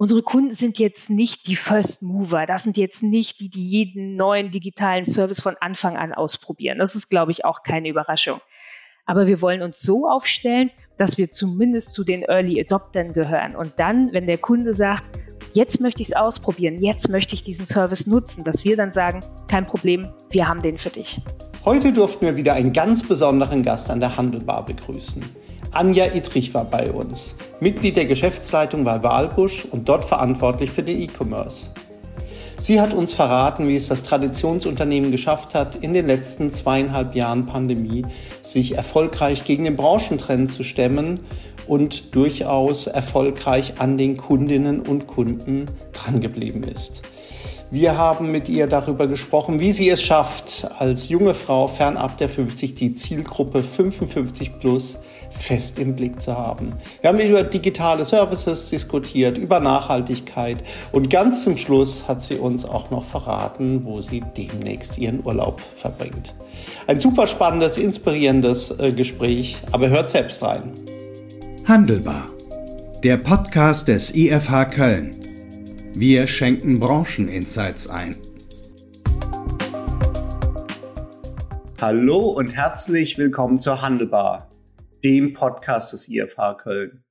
Unsere Kunden sind jetzt nicht die First Mover. Das sind jetzt nicht die, die jeden neuen digitalen Service von Anfang an ausprobieren. Das ist, glaube ich, auch keine Überraschung. Aber wir wollen uns so aufstellen, dass wir zumindest zu den Early Adoptern gehören. Und dann, wenn der Kunde sagt, jetzt möchte ich es ausprobieren, jetzt möchte ich diesen Service nutzen, dass wir dann sagen, kein Problem, wir haben den für dich. Heute durften wir wieder einen ganz besonderen Gast an der Handelbar begrüßen. Anja Ittrich war bei uns. Mitglied der Geschäftsleitung bei Walbusch und dort verantwortlich für den E-Commerce. Sie hat uns verraten, wie es das Traditionsunternehmen geschafft hat, in den letzten zweieinhalb Jahren Pandemie sich erfolgreich gegen den Branchentrend zu stemmen und durchaus erfolgreich an den Kundinnen und Kunden drangeblieben ist. Wir haben mit ihr darüber gesprochen, wie sie es schafft, als junge Frau fernab der 50 die Zielgruppe 55 plus fest im Blick zu haben. Wir haben über digitale Services diskutiert, über Nachhaltigkeit und ganz zum Schluss hat sie uns auch noch verraten, wo sie demnächst ihren Urlaub verbringt. Ein super spannendes, inspirierendes äh, Gespräch, aber hört selbst rein. Handelbar. Der Podcast des IFH Köln. Wir schenken Brancheninsights ein. Hallo und herzlich willkommen zur Handelbar dem Podcast des IFH Köln.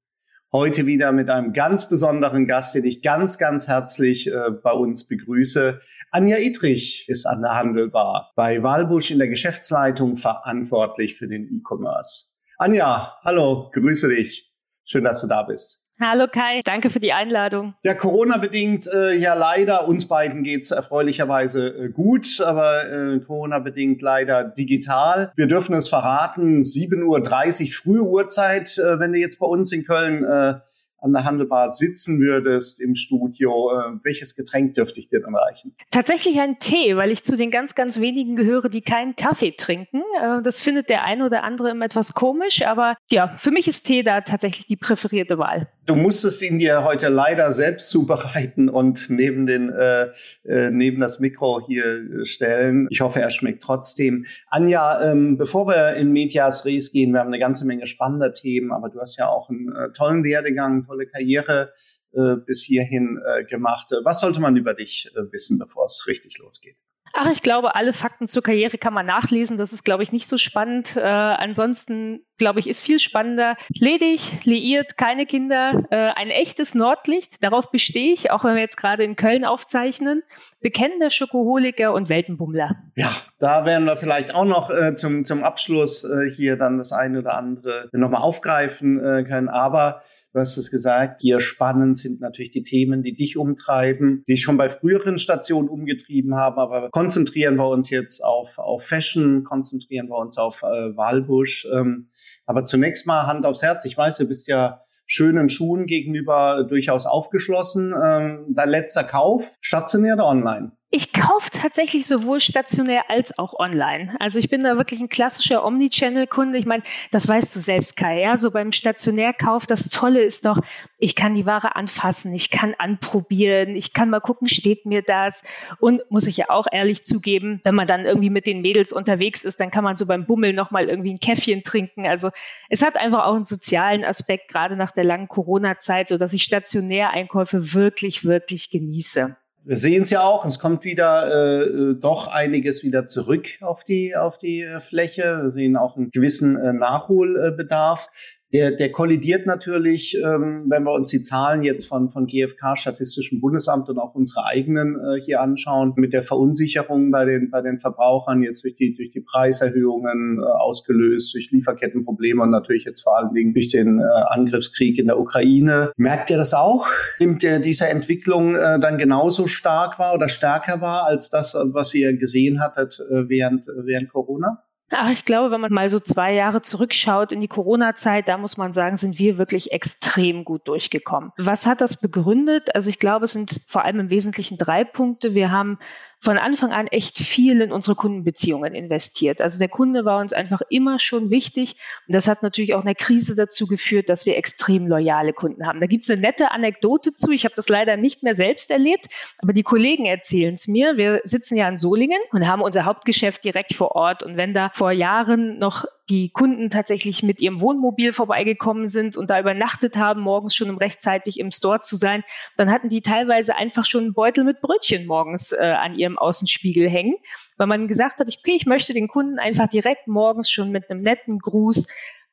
Heute wieder mit einem ganz besonderen Gast, den ich ganz, ganz herzlich äh, bei uns begrüße. Anja Idrich ist an der Handelbar bei Walbusch in der Geschäftsleitung verantwortlich für den E-Commerce. Anja, hallo, grüße dich. Schön, dass du da bist. Hallo Kai, danke für die Einladung. Ja, Corona-bedingt, äh, ja leider, uns beiden geht's erfreulicherweise äh, gut, aber äh, Corona-bedingt leider digital. Wir dürfen es verraten, 7.30 Uhr frühe Uhrzeit, äh, wenn du jetzt bei uns in Köln äh, an der Handelbar sitzen würdest im Studio, äh, welches Getränk dürfte ich dir dann reichen? Tatsächlich ein Tee, weil ich zu den ganz, ganz wenigen gehöre, die keinen Kaffee trinken. Das findet der eine oder andere immer etwas komisch, aber ja, für mich ist Tee da tatsächlich die präferierte Wahl. Du musstest ihn dir heute leider selbst zubereiten und neben den äh, äh, neben das Mikro hier stellen. Ich hoffe, er schmeckt trotzdem. Anja, ähm, bevor wir in Medias Res gehen, wir haben eine ganze Menge spannender Themen, aber du hast ja auch einen äh, tollen Werdegang, tolle Karriere äh, bis hierhin äh, gemacht. Was sollte man über dich äh, wissen, bevor es richtig losgeht? Ach, ich glaube, alle Fakten zur Karriere kann man nachlesen. Das ist, glaube ich, nicht so spannend. Äh, ansonsten, glaube ich, ist viel spannender. Ledig, liiert, keine Kinder, äh, ein echtes Nordlicht. Darauf bestehe ich, auch wenn wir jetzt gerade in Köln aufzeichnen. Bekennender Schokoholiker und Weltenbummler. Ja, da werden wir vielleicht auch noch äh, zum, zum Abschluss äh, hier dann das eine oder andere nochmal aufgreifen äh, können. Aber Du hast es gesagt, hier spannend sind natürlich die Themen, die dich umtreiben, die ich schon bei früheren Stationen umgetrieben haben, aber konzentrieren wir uns jetzt auf, auf Fashion, konzentrieren wir uns auf äh, Walbusch. Ähm, aber zunächst mal Hand aufs Herz. Ich weiß, du bist ja schönen Schuhen gegenüber durchaus aufgeschlossen. Ähm, dein letzter Kauf, stationär oder online? Ich kaufe tatsächlich sowohl stationär als auch online. Also ich bin da wirklich ein klassischer Omnichannel-Kunde. Ich meine, das weißt du selbst, Kai. Ja, so beim Stationärkauf, das Tolle ist doch, ich kann die Ware anfassen, ich kann anprobieren, ich kann mal gucken, steht mir das. Und muss ich ja auch ehrlich zugeben, wenn man dann irgendwie mit den Mädels unterwegs ist, dann kann man so beim Bummel nochmal irgendwie ein Käffchen trinken. Also es hat einfach auch einen sozialen Aspekt, gerade nach der langen Corona-Zeit, so dass ich Stationäreinkäufe wirklich, wirklich genieße wir sehen es ja auch, es kommt wieder äh, äh, doch einiges wieder zurück auf die, auf die äh, Fläche. Wir sehen auch einen gewissen äh, Nachholbedarf. Der, der kollidiert natürlich, ähm, wenn wir uns die Zahlen jetzt von, von GfK, Statistischem Bundesamt und auch unsere eigenen äh, hier anschauen, mit der Verunsicherung bei den, bei den Verbrauchern jetzt durch die, durch die Preiserhöhungen äh, ausgelöst, durch Lieferkettenprobleme und natürlich jetzt vor allen Dingen durch den äh, Angriffskrieg in der Ukraine. Merkt ihr das auch? Nimmt ihr diese Entwicklung äh, dann genauso stark war oder stärker war als das, was ihr gesehen hattet äh, während, während Corona? Ach, ich glaube, wenn man mal so zwei Jahre zurückschaut in die Corona-Zeit, da muss man sagen, sind wir wirklich extrem gut durchgekommen. Was hat das begründet? Also ich glaube, es sind vor allem im Wesentlichen drei Punkte. Wir haben von Anfang an echt viel in unsere Kundenbeziehungen investiert. Also der Kunde war uns einfach immer schon wichtig. Und das hat natürlich auch in der Krise dazu geführt, dass wir extrem loyale Kunden haben. Da gibt's eine nette Anekdote zu. Ich habe das leider nicht mehr selbst erlebt, aber die Kollegen erzählen es mir. Wir sitzen ja in Solingen und haben unser Hauptgeschäft direkt vor Ort. Und wenn da vor Jahren noch die Kunden tatsächlich mit ihrem Wohnmobil vorbeigekommen sind und da übernachtet haben, morgens schon um rechtzeitig im Store zu sein, dann hatten die teilweise einfach schon einen Beutel mit Brötchen morgens äh, an ihrem Außenspiegel hängen, weil man gesagt hat, okay, ich möchte den Kunden einfach direkt morgens schon mit einem netten Gruß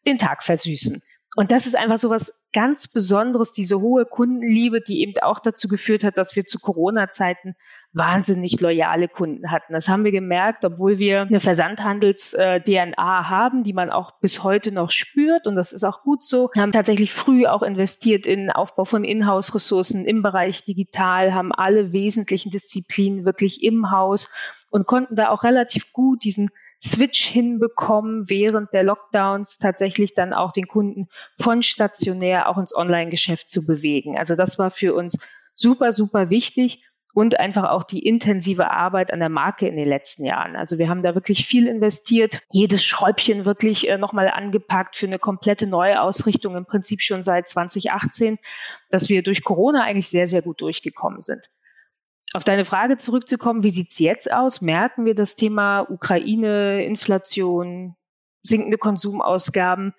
den Tag versüßen. Und das ist einfach so was ganz Besonderes, diese hohe Kundenliebe, die eben auch dazu geführt hat, dass wir zu Corona-Zeiten wahnsinnig loyale Kunden hatten. Das haben wir gemerkt, obwohl wir eine Versandhandels-DNA äh, haben, die man auch bis heute noch spürt. Und das ist auch gut so. Wir haben tatsächlich früh auch investiert in Aufbau von Inhouse-Ressourcen im Bereich digital, haben alle wesentlichen Disziplinen wirklich im Haus und konnten da auch relativ gut diesen Switch hinbekommen, während der Lockdowns tatsächlich dann auch den Kunden von stationär auch ins Online-Geschäft zu bewegen. Also das war für uns super, super wichtig und einfach auch die intensive Arbeit an der Marke in den letzten Jahren. Also wir haben da wirklich viel investiert, jedes Schräubchen wirklich äh, nochmal angepackt für eine komplette Neuausrichtung im Prinzip schon seit 2018, dass wir durch Corona eigentlich sehr, sehr gut durchgekommen sind. Auf deine Frage zurückzukommen, wie sieht's jetzt aus? Merken wir das Thema Ukraine, Inflation, sinkende Konsumausgaben?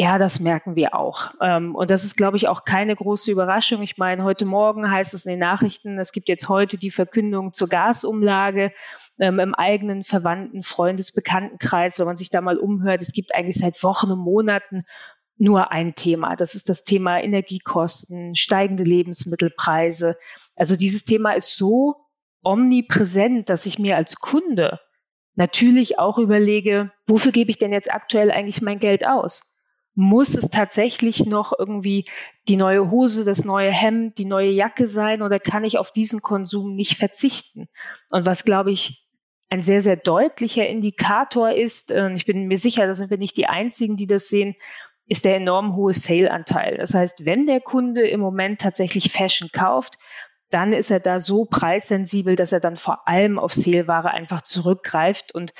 Ja, das merken wir auch. Ähm, und das ist, glaube ich, auch keine große Überraschung. Ich meine, heute Morgen heißt es in den Nachrichten, es gibt jetzt heute die Verkündung zur Gasumlage ähm, im eigenen Verwandten, Freundes, Bekanntenkreis. Wenn man sich da mal umhört, es gibt eigentlich seit Wochen und Monaten nur ein Thema. Das ist das Thema Energiekosten, steigende Lebensmittelpreise. Also dieses Thema ist so omnipräsent, dass ich mir als Kunde natürlich auch überlege, wofür gebe ich denn jetzt aktuell eigentlich mein Geld aus? Muss es tatsächlich noch irgendwie die neue Hose, das neue Hemd, die neue Jacke sein oder kann ich auf diesen Konsum nicht verzichten? Und was, glaube ich, ein sehr, sehr deutlicher Indikator ist, ich bin mir sicher, da sind wir nicht die Einzigen, die das sehen, ist der enorm hohe Sale-Anteil. Das heißt, wenn der Kunde im Moment tatsächlich Fashion kauft, dann ist er da so preissensibel, dass er dann vor allem auf Sale-Ware einfach zurückgreift und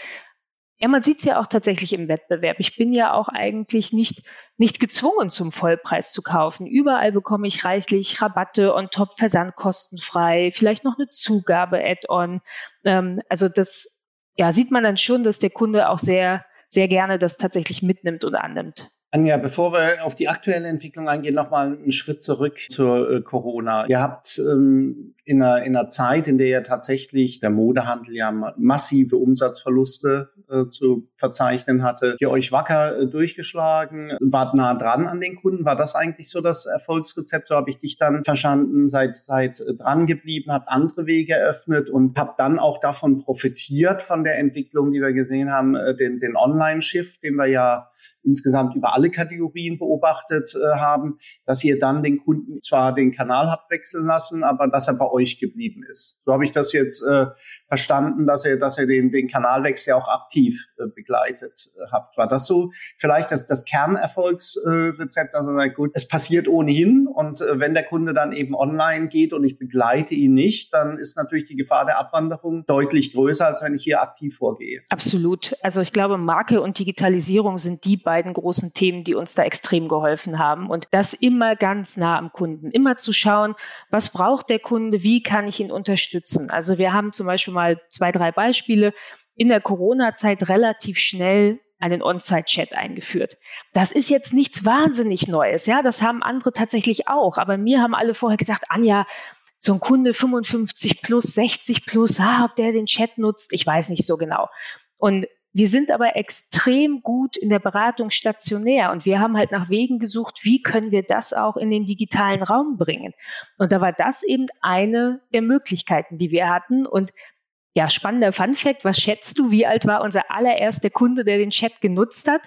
ja, man sieht es ja auch tatsächlich im Wettbewerb. Ich bin ja auch eigentlich nicht, nicht gezwungen, zum Vollpreis zu kaufen. Überall bekomme ich reichlich Rabatte on top, versandkostenfrei, vielleicht noch eine Zugabe Add-on. Ähm, also das ja, sieht man dann schon, dass der Kunde auch sehr, sehr gerne das tatsächlich mitnimmt und annimmt. Anja, bevor wir auf die aktuelle Entwicklung eingehen, nochmal einen Schritt zurück zur äh, Corona. Ihr habt ähm, in, einer, in einer Zeit, in der ja tatsächlich der Modehandel ja massive Umsatzverluste äh, zu verzeichnen hatte, ihr euch wacker äh, durchgeschlagen, wart nah dran an den Kunden. War das eigentlich so das Erfolgsrezept? So habe ich dich dann verstanden, seid, seid äh, dran geblieben, habt andere Wege eröffnet und habt dann auch davon profitiert, von der Entwicklung, die wir gesehen haben, äh, den, den Online-Shift, den wir ja insgesamt über alle Kategorien beobachtet äh, haben, dass ihr dann den Kunden zwar den Kanal habt wechseln lassen, aber dass er bei euch geblieben ist. So habe ich das jetzt äh, verstanden, dass ihr, dass ihr den, den Kanalwechsel auch aktiv äh, begleitet äh, habt. War das so vielleicht das, das Kernerfolgsrezept? also gut, es passiert ohnehin und äh, wenn der Kunde dann eben online geht und ich begleite ihn nicht, dann ist natürlich die Gefahr der Abwanderung deutlich größer, als wenn ich hier aktiv vorgehe. Absolut. Also ich glaube, Marke und Digitalisierung sind die beiden großen Themen, Themen, die uns da extrem geholfen haben. Und das immer ganz nah am Kunden. Immer zu schauen, was braucht der Kunde, wie kann ich ihn unterstützen. Also wir haben zum Beispiel mal zwei, drei Beispiele in der Corona-Zeit relativ schnell einen On-Site-Chat eingeführt. Das ist jetzt nichts wahnsinnig Neues, ja, das haben andere tatsächlich auch. Aber mir haben alle vorher gesagt, Anja, so ein Kunde 55 plus, 60 plus, ah, ob der den Chat nutzt, ich weiß nicht so genau. Und wir sind aber extrem gut in der Beratung stationär und wir haben halt nach Wegen gesucht, wie können wir das auch in den digitalen Raum bringen. Und da war das eben eine der Möglichkeiten, die wir hatten. Und ja, spannender Fun Fact, was schätzt du, wie alt war unser allererster Kunde, der den Chat genutzt hat?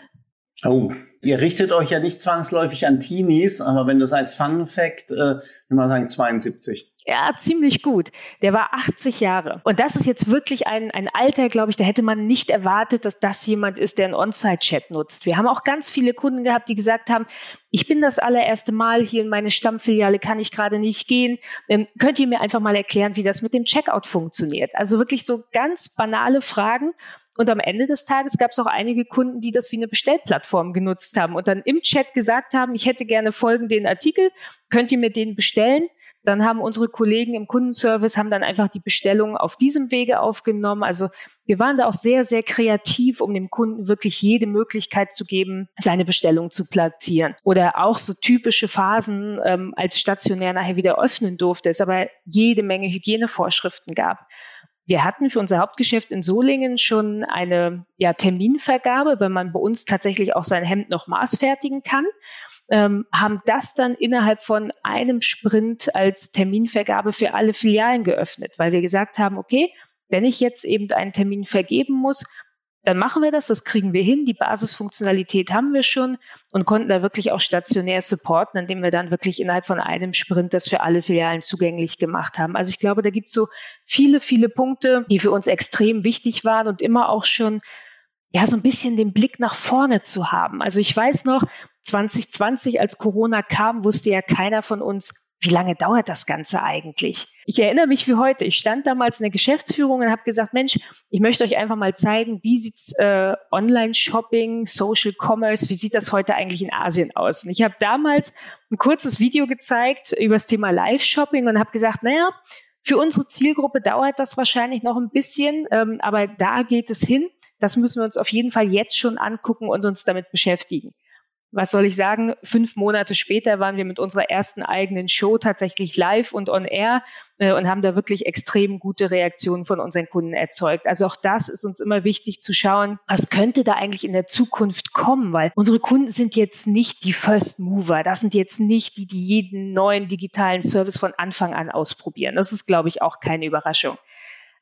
Oh, ihr richtet euch ja nicht zwangsläufig an Teenies, aber wenn du sagst Fun Fact, äh, ich mal sagen 72. Ja, ziemlich gut. Der war 80 Jahre. Und das ist jetzt wirklich ein, ein Alter, glaube ich, da hätte man nicht erwartet, dass das jemand ist, der einen On-Site-Chat nutzt. Wir haben auch ganz viele Kunden gehabt, die gesagt haben, ich bin das allererste Mal hier in meine Stammfiliale, kann ich gerade nicht gehen. Ähm, könnt ihr mir einfach mal erklären, wie das mit dem Checkout funktioniert? Also wirklich so ganz banale Fragen. Und am Ende des Tages gab es auch einige Kunden, die das wie eine Bestellplattform genutzt haben und dann im Chat gesagt haben, ich hätte gerne folgenden Artikel, könnt ihr mir den bestellen? Dann haben unsere Kollegen im Kundenservice haben dann einfach die Bestellung auf diesem Wege aufgenommen. Also wir waren da auch sehr, sehr kreativ, um dem Kunden wirklich jede Möglichkeit zu geben, seine Bestellung zu platzieren. Oder auch so typische Phasen, ähm, als stationär nachher wieder öffnen durfte, es aber jede Menge Hygienevorschriften gab. Wir hatten für unser Hauptgeschäft in Solingen schon eine ja, Terminvergabe, wenn man bei uns tatsächlich auch sein Hemd noch maßfertigen kann, ähm, haben das dann innerhalb von einem Sprint als Terminvergabe für alle Filialen geöffnet, weil wir gesagt haben, okay, wenn ich jetzt eben einen Termin vergeben muss, dann machen wir das, das kriegen wir hin. Die Basisfunktionalität haben wir schon und konnten da wirklich auch stationär supporten, indem wir dann wirklich innerhalb von einem Sprint das für alle Filialen zugänglich gemacht haben. Also ich glaube, da gibt es so viele, viele Punkte, die für uns extrem wichtig waren und immer auch schon ja so ein bisschen den Blick nach vorne zu haben. Also ich weiß noch, 2020, als Corona kam, wusste ja keiner von uns, wie lange dauert das Ganze eigentlich? Ich erinnere mich wie heute. Ich stand damals in der Geschäftsführung und habe gesagt, Mensch, ich möchte euch einfach mal zeigen, wie sieht's äh, Online-Shopping, Social Commerce, wie sieht das heute eigentlich in Asien aus? Und ich habe damals ein kurzes Video gezeigt über das Thema Live-Shopping und habe gesagt, naja, für unsere Zielgruppe dauert das wahrscheinlich noch ein bisschen, ähm, aber da geht es hin. Das müssen wir uns auf jeden Fall jetzt schon angucken und uns damit beschäftigen was soll ich sagen, fünf Monate später waren wir mit unserer ersten eigenen Show tatsächlich live und on air äh, und haben da wirklich extrem gute Reaktionen von unseren Kunden erzeugt. Also auch das ist uns immer wichtig zu schauen, was könnte da eigentlich in der Zukunft kommen, weil unsere Kunden sind jetzt nicht die First Mover, das sind jetzt nicht die, die jeden neuen digitalen Service von Anfang an ausprobieren. Das ist, glaube ich, auch keine Überraschung.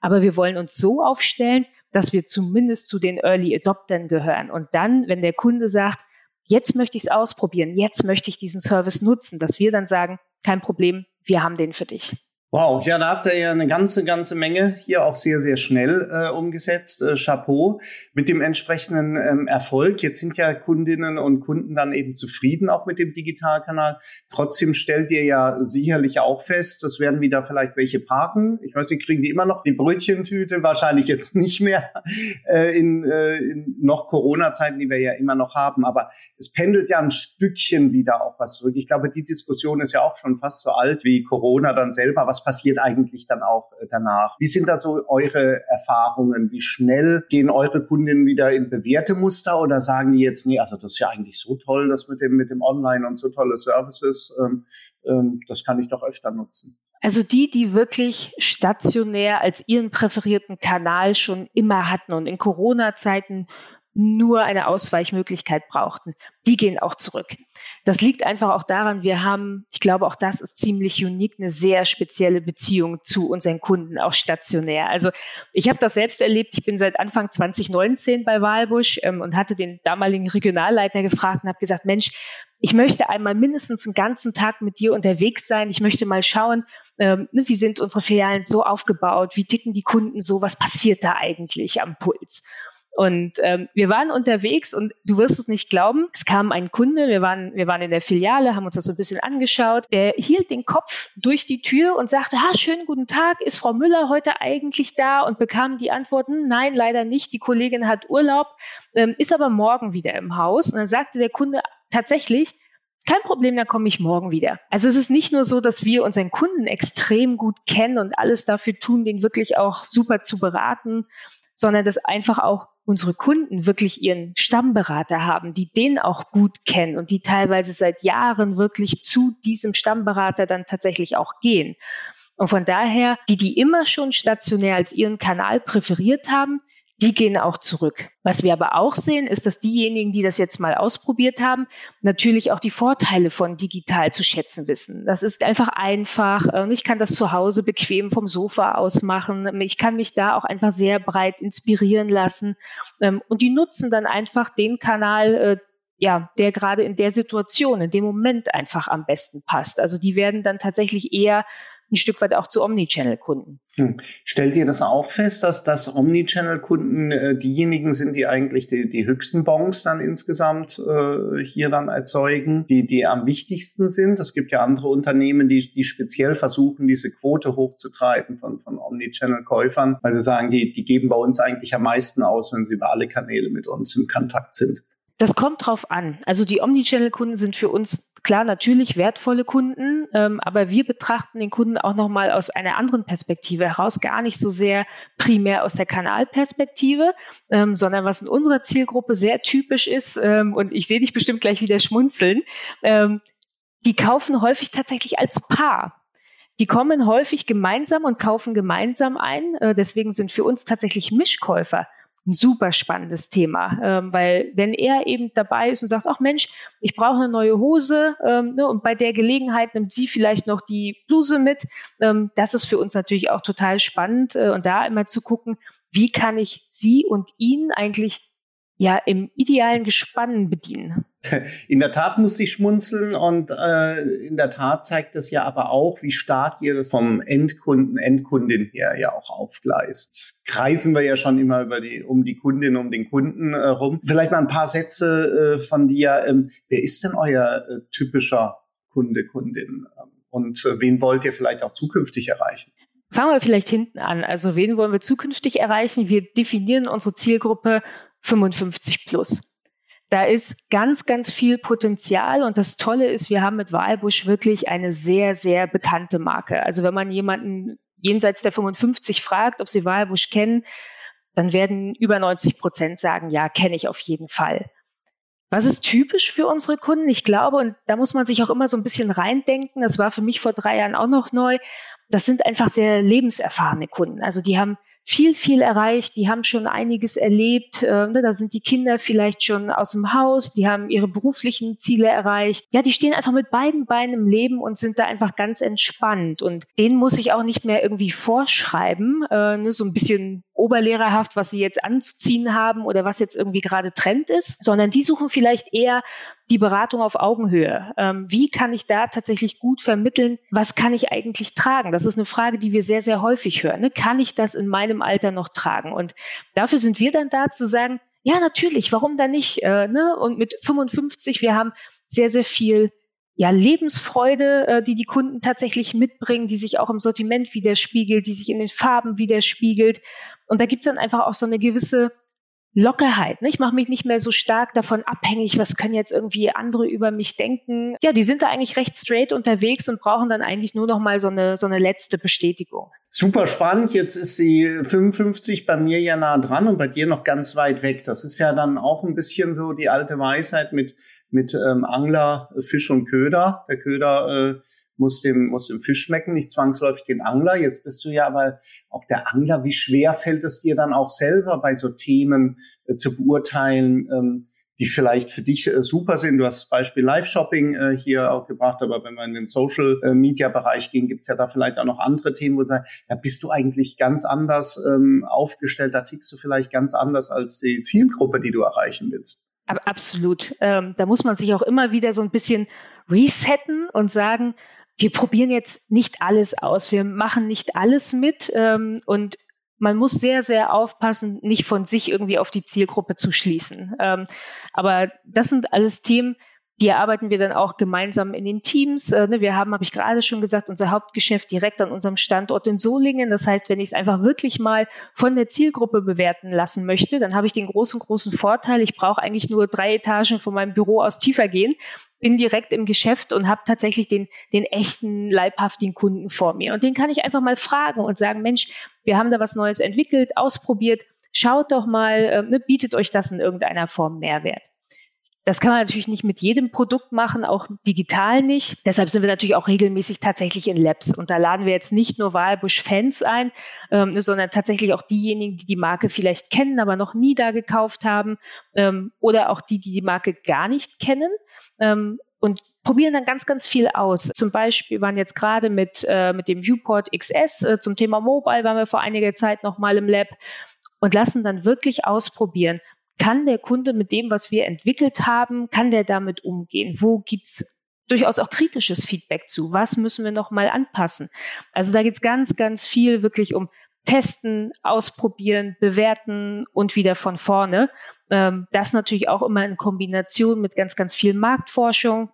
Aber wir wollen uns so aufstellen, dass wir zumindest zu den Early Adoptern gehören. Und dann, wenn der Kunde sagt, jetzt möchte ich es ausprobieren, jetzt möchte ich diesen Service nutzen, dass wir dann sagen, kein Problem, wir haben den für dich. Wow, ja, da habt ihr ja eine ganze, ganze Menge hier auch sehr, sehr schnell äh, umgesetzt. Äh, Chapeau mit dem entsprechenden ähm, Erfolg. Jetzt sind ja Kundinnen und Kunden dann eben zufrieden auch mit dem Digitalkanal. Trotzdem stellt ihr ja sicherlich auch fest, das werden wieder vielleicht welche parken. Ich weiß nicht, kriegen die immer noch die Brötchentüte? Wahrscheinlich jetzt nicht mehr äh, in, äh, in noch Corona-Zeiten, die wir ja immer noch haben. Aber es pendelt ja ein Stückchen wieder auch was zurück. Ich glaube, die Diskussion ist ja auch schon fast so alt wie Corona dann selber. Was was passiert eigentlich dann auch äh, danach? Wie sind da so eure Erfahrungen? Wie schnell gehen eure Kundinnen wieder in bewährte Muster oder sagen die jetzt, nee, also das ist ja eigentlich so toll, das mit dem, mit dem Online und so tolle Services, ähm, ähm, das kann ich doch öfter nutzen? Also die, die wirklich stationär als ihren präferierten Kanal schon immer hatten und in Corona-Zeiten nur eine Ausweichmöglichkeit brauchten, die gehen auch zurück. Das liegt einfach auch daran, wir haben, ich glaube, auch das ist ziemlich unique, eine sehr spezielle Beziehung zu unseren Kunden, auch stationär. Also ich habe das selbst erlebt. Ich bin seit Anfang 2019 bei Wahlbusch ähm, und hatte den damaligen Regionalleiter gefragt und habe gesagt, Mensch, ich möchte einmal mindestens einen ganzen Tag mit dir unterwegs sein. Ich möchte mal schauen, ähm, ne, wie sind unsere Filialen so aufgebaut, wie ticken die Kunden so, was passiert da eigentlich am Puls. Und ähm, wir waren unterwegs und du wirst es nicht glauben, es kam ein Kunde, wir waren, wir waren in der Filiale, haben uns das so ein bisschen angeschaut, der hielt den Kopf durch die Tür und sagte, ah, schönen guten Tag, ist Frau Müller heute eigentlich da? Und bekam die Antworten, hm, nein, leider nicht, die Kollegin hat Urlaub, ähm, ist aber morgen wieder im Haus. Und dann sagte der Kunde tatsächlich, kein Problem, dann komme ich morgen wieder. Also es ist nicht nur so, dass wir unseren Kunden extrem gut kennen und alles dafür tun, den wirklich auch super zu beraten, sondern dass einfach auch unsere Kunden wirklich ihren Stammberater haben, die den auch gut kennen und die teilweise seit Jahren wirklich zu diesem Stammberater dann tatsächlich auch gehen. Und von daher, die, die immer schon stationär als ihren Kanal präferiert haben, die gehen auch zurück. Was wir aber auch sehen, ist, dass diejenigen, die das jetzt mal ausprobiert haben, natürlich auch die Vorteile von digital zu schätzen wissen. Das ist einfach einfach. Ich kann das zu Hause bequem vom Sofa aus machen. Ich kann mich da auch einfach sehr breit inspirieren lassen. Ähm, und die nutzen dann einfach den Kanal, äh, ja, der gerade in der Situation, in dem Moment einfach am besten passt. Also die werden dann tatsächlich eher ein Stück weit auch zu Omnichannel-Kunden. Hm. Stellt ihr das auch fest, dass das Omnichannel-Kunden äh, diejenigen sind, die eigentlich die, die höchsten Bons dann insgesamt äh, hier dann erzeugen, die, die am wichtigsten sind? Es gibt ja andere Unternehmen, die, die speziell versuchen, diese Quote hochzutreiben von, von Omnichannel-Käufern, weil sie sagen, die, die geben bei uns eigentlich am meisten aus, wenn sie über alle Kanäle mit uns in Kontakt sind. Das kommt drauf an. Also die Omnichannel-Kunden sind für uns klar natürlich wertvolle Kunden, ähm, aber wir betrachten den Kunden auch nochmal aus einer anderen Perspektive heraus, gar nicht so sehr primär aus der Kanalperspektive, ähm, sondern was in unserer Zielgruppe sehr typisch ist, ähm, und ich sehe dich bestimmt gleich wieder schmunzeln, ähm, die kaufen häufig tatsächlich als Paar. Die kommen häufig gemeinsam und kaufen gemeinsam ein. Äh, deswegen sind für uns tatsächlich Mischkäufer ein super spannendes Thema, ähm, weil wenn er eben dabei ist und sagt, ach Mensch, ich brauche eine neue Hose ähm, ne, und bei der Gelegenheit nimmt sie vielleicht noch die Bluse mit, ähm, das ist für uns natürlich auch total spannend äh, und da immer zu gucken, wie kann ich sie und ihn eigentlich ja im idealen Gespann bedienen. In der Tat muss ich schmunzeln und äh, in der Tat zeigt es ja aber auch, wie stark ihr das vom Endkunden, Endkundin her ja auch aufgleist. Kreisen wir ja schon immer über die, um die Kundin, um den Kunden äh, rum. Vielleicht mal ein paar Sätze äh, von dir. Ähm, wer ist denn euer äh, typischer Kunde, Kundin? Und äh, wen wollt ihr vielleicht auch zukünftig erreichen? Fangen wir vielleicht hinten an. Also wen wollen wir zukünftig erreichen? Wir definieren unsere Zielgruppe 55 plus. Da ist ganz, ganz viel Potenzial und das Tolle ist, wir haben mit Walbusch wirklich eine sehr, sehr bekannte Marke. Also wenn man jemanden jenseits der 55 fragt, ob sie Walbusch kennen, dann werden über 90 Prozent sagen, ja, kenne ich auf jeden Fall. Was ist typisch für unsere Kunden? Ich glaube, und da muss man sich auch immer so ein bisschen reindenken, das war für mich vor drei Jahren auch noch neu, das sind einfach sehr lebenserfahrene Kunden. Also die haben viel, viel erreicht, die haben schon einiges erlebt. Äh, ne, da sind die Kinder vielleicht schon aus dem Haus, die haben ihre beruflichen Ziele erreicht. Ja, die stehen einfach mit beiden Beinen im Leben und sind da einfach ganz entspannt. Und denen muss ich auch nicht mehr irgendwie vorschreiben, äh, ne, so ein bisschen oberlehrerhaft, was sie jetzt anzuziehen haben oder was jetzt irgendwie gerade Trend ist, sondern die suchen vielleicht eher die Beratung auf Augenhöhe. Ähm, wie kann ich da tatsächlich gut vermitteln, was kann ich eigentlich tragen? Das ist eine Frage, die wir sehr, sehr häufig hören. Ne? Kann ich das in meinem Alter noch tragen? Und dafür sind wir dann da zu sagen, ja, natürlich, warum dann nicht? Äh, ne? Und mit 55, wir haben sehr, sehr viel ja, Lebensfreude, äh, die die Kunden tatsächlich mitbringen, die sich auch im Sortiment widerspiegelt, die sich in den Farben widerspiegelt. Und da gibt's dann einfach auch so eine gewisse Lockerheit. Ne? Ich mache mich nicht mehr so stark davon abhängig, was können jetzt irgendwie andere über mich denken. Ja, die sind da eigentlich recht straight unterwegs und brauchen dann eigentlich nur noch mal so eine, so eine letzte Bestätigung. Super spannend. Jetzt ist sie 55 bei mir ja nah dran und bei dir noch ganz weit weg. Das ist ja dann auch ein bisschen so die alte Weisheit mit, mit ähm, Angler, Fisch und Köder. Der Köder äh, muss dem, muss dem Fisch schmecken, nicht zwangsläufig den Angler. Jetzt bist du ja aber auch der Angler. Wie schwer fällt es dir dann auch selber bei so Themen äh, zu beurteilen, ähm, die vielleicht für dich äh, super sind? Du hast das Beispiel Live-Shopping äh, hier auch gebracht, aber wenn wir in den Social-Media-Bereich gehen, gibt's ja da vielleicht auch noch andere Themen, wo du sagst, da bist du eigentlich ganz anders ähm, aufgestellt, da tickst du vielleicht ganz anders als die Zielgruppe, die du erreichen willst. Absolut. Ähm, da muss man sich auch immer wieder so ein bisschen resetten und sagen, wir probieren jetzt nicht alles aus, wir machen nicht alles mit ähm, und man muss sehr, sehr aufpassen, nicht von sich irgendwie auf die Zielgruppe zu schließen. Ähm, aber das sind alles Themen, die erarbeiten wir dann auch gemeinsam in den Teams. Äh, ne, wir haben, habe ich gerade schon gesagt, unser Hauptgeschäft direkt an unserem Standort in Solingen. Das heißt, wenn ich es einfach wirklich mal von der Zielgruppe bewerten lassen möchte, dann habe ich den großen, großen Vorteil, ich brauche eigentlich nur drei Etagen von meinem Büro aus tiefer gehen, bin direkt im Geschäft und habe tatsächlich den, den echten, leibhaftigen Kunden vor mir. Und den kann ich einfach mal fragen und sagen, Mensch, wir haben da was Neues entwickelt, ausprobiert, schaut doch mal, äh, ne, bietet euch das in irgendeiner Form Mehrwert. Das kann man natürlich nicht mit jedem Produkt machen, auch digital nicht. Deshalb sind wir natürlich auch regelmäßig tatsächlich in Labs. Und da laden wir jetzt nicht nur Wahlbusch-Fans ein, ähm, sondern tatsächlich auch diejenigen, die die Marke vielleicht kennen, aber noch nie da gekauft haben ähm, oder auch die, die die Marke gar nicht kennen. Ähm, und probieren dann ganz, ganz viel aus. Zum Beispiel waren jetzt gerade mit, äh, mit dem Viewport XS äh, zum Thema Mobile, waren wir vor einiger Zeit nochmal im Lab und lassen dann wirklich ausprobieren, kann der Kunde mit dem, was wir entwickelt haben, kann der damit umgehen? Wo gibt's durchaus auch kritisches Feedback zu? Was müssen wir noch mal anpassen? Also da geht's ganz, ganz viel wirklich um Testen, Ausprobieren, Bewerten und wieder von vorne. Ähm, das natürlich auch immer in Kombination mit ganz, ganz viel Marktforschung.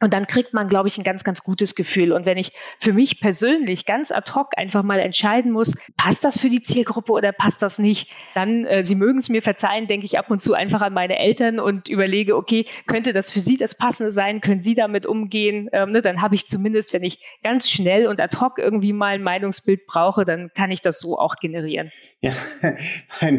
Und dann kriegt man, glaube ich, ein ganz, ganz gutes Gefühl. Und wenn ich für mich persönlich ganz ad hoc einfach mal entscheiden muss, passt das für die Zielgruppe oder passt das nicht, dann, äh, Sie mögen es mir verzeihen, denke ich ab und zu einfach an meine Eltern und überlege, okay, könnte das für Sie das Passende sein? Können Sie damit umgehen? Ähm, ne, dann habe ich zumindest, wenn ich ganz schnell und ad hoc irgendwie mal ein Meinungsbild brauche, dann kann ich das so auch generieren. Ja,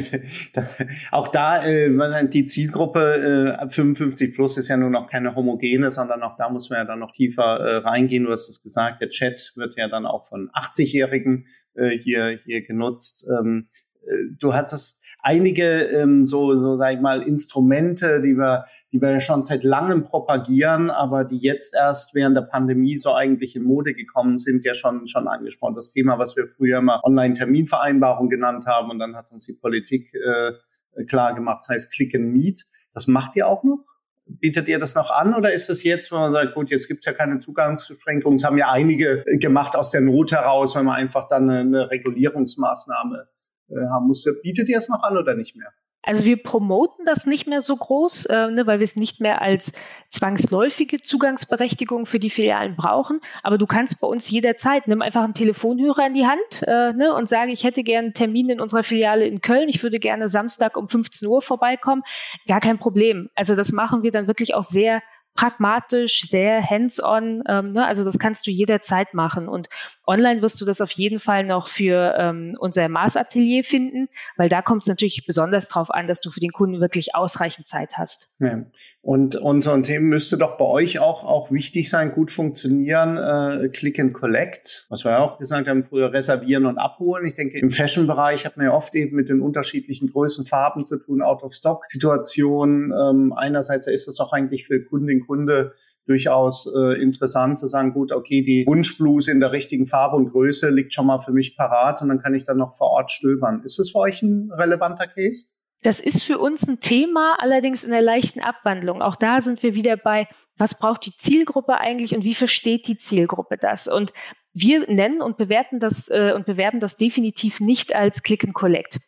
auch da, äh, die Zielgruppe äh, 55 plus ist ja nur noch keine homogene, sondern auch da muss man ja dann noch tiefer äh, reingehen. Du hast es gesagt, der Chat wird ja dann auch von 80-Jährigen äh, hier, hier genutzt. Ähm, äh, du hattest einige ähm, so, so sag ich mal, Instrumente, die wir, die wir ja schon seit langem propagieren, aber die jetzt erst während der Pandemie so eigentlich in Mode gekommen sind, ja schon, schon angesprochen. Das Thema, was wir früher mal Online-Terminvereinbarung genannt haben und dann hat uns die Politik äh, klar gemacht, das heißt Click and Meet. Das macht ihr auch noch? Bietet ihr das noch an oder ist es jetzt, wenn man sagt, gut, jetzt gibt es ja keine Zugangsbeschränkungen, das haben ja einige gemacht aus der Not heraus, wenn man einfach dann eine, eine Regulierungsmaßnahme äh, haben musste. Bietet ihr es noch an oder nicht mehr? Also wir promoten das nicht mehr so groß, äh, ne, weil wir es nicht mehr als zwangsläufige Zugangsberechtigung für die Filialen brauchen. Aber du kannst bei uns jederzeit, nimm einfach einen Telefonhörer in die Hand äh, ne, und sage, ich hätte gerne einen Termin in unserer Filiale in Köln. Ich würde gerne Samstag um 15 Uhr vorbeikommen. Gar kein Problem. Also das machen wir dann wirklich auch sehr pragmatisch, sehr hands-on. Ähm, ne? Also das kannst du jederzeit machen. Und online wirst du das auf jeden Fall noch für ähm, unser Maßatelier finden, weil da kommt es natürlich besonders darauf an, dass du für den Kunden wirklich ausreichend Zeit hast. Ja. Und unser Thema müsste doch bei euch auch, auch wichtig sein, gut funktionieren, äh, Click and Collect, was wir ja auch gesagt haben, früher reservieren und abholen. Ich denke, im Fashion-Bereich hat man ja oft eben mit den unterschiedlichen Größen, Farben zu tun, Out-of-Stock-Situationen. Ähm, einerseits ist es doch eigentlich für Kunden Kunde durchaus äh, interessant zu sagen, gut, okay, die Wunschbluse in der richtigen Farbe und Größe liegt schon mal für mich parat und dann kann ich dann noch vor Ort stöbern. Ist das für euch ein relevanter Case? Das ist für uns ein Thema, allerdings in der leichten Abwandlung. Auch da sind wir wieder bei, was braucht die Zielgruppe eigentlich und wie versteht die Zielgruppe das? Und wir nennen und bewerten das äh, und bewerben das definitiv nicht als Click and Collect.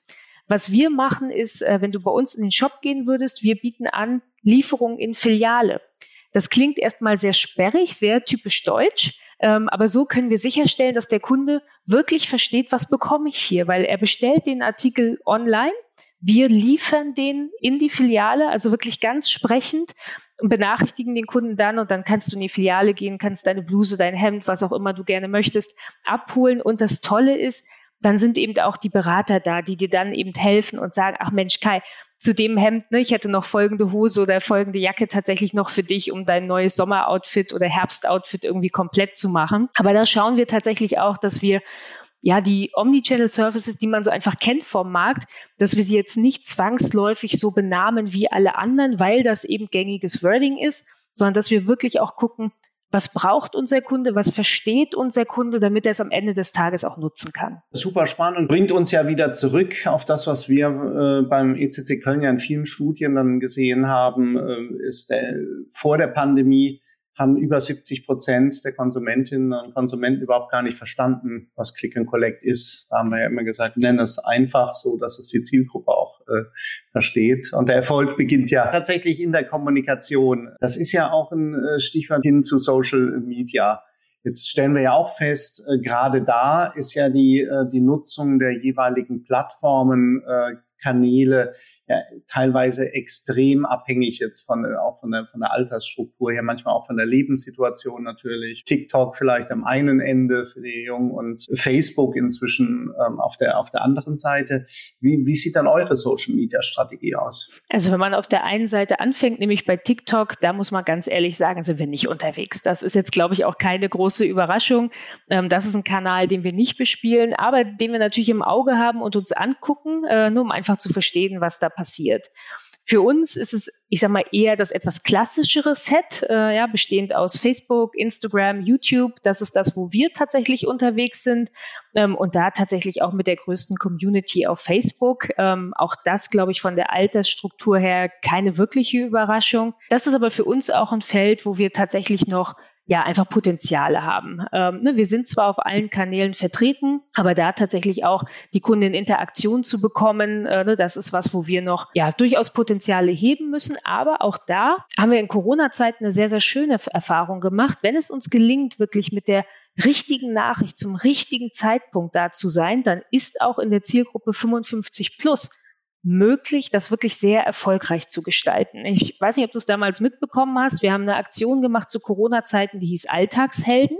Was wir machen ist, äh, wenn du bei uns in den Shop gehen würdest, wir bieten an Lieferung in Filiale. Das klingt erstmal sehr sperrig, sehr typisch deutsch. Ähm, aber so können wir sicherstellen, dass der Kunde wirklich versteht, was bekomme ich hier, weil er bestellt den Artikel online. Wir liefern den in die Filiale, also wirklich ganz sprechend und benachrichtigen den Kunden dann und dann kannst du in die Filiale gehen, kannst deine Bluse, dein Hemd, was auch immer du gerne möchtest, abholen. Und das Tolle ist, dann sind eben auch die Berater da, die dir dann eben helfen und sagen, ach Mensch, Kai, zu dem Hemd, ne, ich hätte noch folgende Hose oder folgende Jacke tatsächlich noch für dich, um dein neues Sommeroutfit oder Herbstoutfit irgendwie komplett zu machen. Aber da schauen wir tatsächlich auch, dass wir ja, die Omnichannel Services, die man so einfach kennt vom Markt, dass wir sie jetzt nicht zwangsläufig so benamen wie alle anderen, weil das eben gängiges Wording ist, sondern dass wir wirklich auch gucken, was braucht unser Kunde, was versteht unser Kunde, damit er es am Ende des Tages auch nutzen kann. Super spannend und bringt uns ja wieder zurück auf das, was wir äh, beim ECC Köln ja in vielen Studien dann gesehen haben, äh, ist der, vor der Pandemie haben über 70 Prozent der Konsumentinnen und Konsumenten überhaupt gar nicht verstanden, was Click and Collect ist. Da haben wir ja immer gesagt, nennen es einfach so, dass es die Zielgruppe auch äh, versteht. Und der Erfolg beginnt ja tatsächlich in der Kommunikation. Das ist ja auch ein äh, Stichwort hin zu Social Media. Jetzt stellen wir ja auch fest, äh, gerade da ist ja die, äh, die Nutzung der jeweiligen Plattformen äh, Kanäle ja, teilweise extrem abhängig jetzt von auch von der von der Altersstruktur her, manchmal auch von der Lebenssituation natürlich. TikTok vielleicht am einen Ende für die Jungen und Facebook inzwischen ähm, auf der auf der anderen Seite. Wie, wie sieht dann eure Social Media Strategie aus? Also wenn man auf der einen Seite anfängt, nämlich bei TikTok, da muss man ganz ehrlich sagen, sind wir nicht unterwegs. Das ist jetzt glaube ich auch keine große Überraschung. Ähm, das ist ein Kanal, den wir nicht bespielen, aber den wir natürlich im Auge haben und uns angucken, äh, nur um einfach einfach zu verstehen, was da passiert. Für uns ist es, ich sag mal, eher das etwas klassischere Set, äh, ja, bestehend aus Facebook, Instagram, YouTube. Das ist das, wo wir tatsächlich unterwegs sind ähm, und da tatsächlich auch mit der größten Community auf Facebook. Ähm, auch das, glaube ich, von der Altersstruktur her keine wirkliche Überraschung. Das ist aber für uns auch ein Feld, wo wir tatsächlich noch ja einfach Potenziale haben. Ähm, ne, wir sind zwar auf allen Kanälen vertreten, aber da tatsächlich auch die Kunden in Interaktion zu bekommen, äh, ne, das ist was, wo wir noch ja durchaus Potenziale heben müssen. Aber auch da haben wir in Corona-Zeiten eine sehr, sehr schöne Erfahrung gemacht. Wenn es uns gelingt, wirklich mit der richtigen Nachricht zum richtigen Zeitpunkt da zu sein, dann ist auch in der Zielgruppe 55 plus möglich, das wirklich sehr erfolgreich zu gestalten. Ich weiß nicht, ob du es damals mitbekommen hast. Wir haben eine Aktion gemacht zu Corona-Zeiten, die hieß Alltagshelden.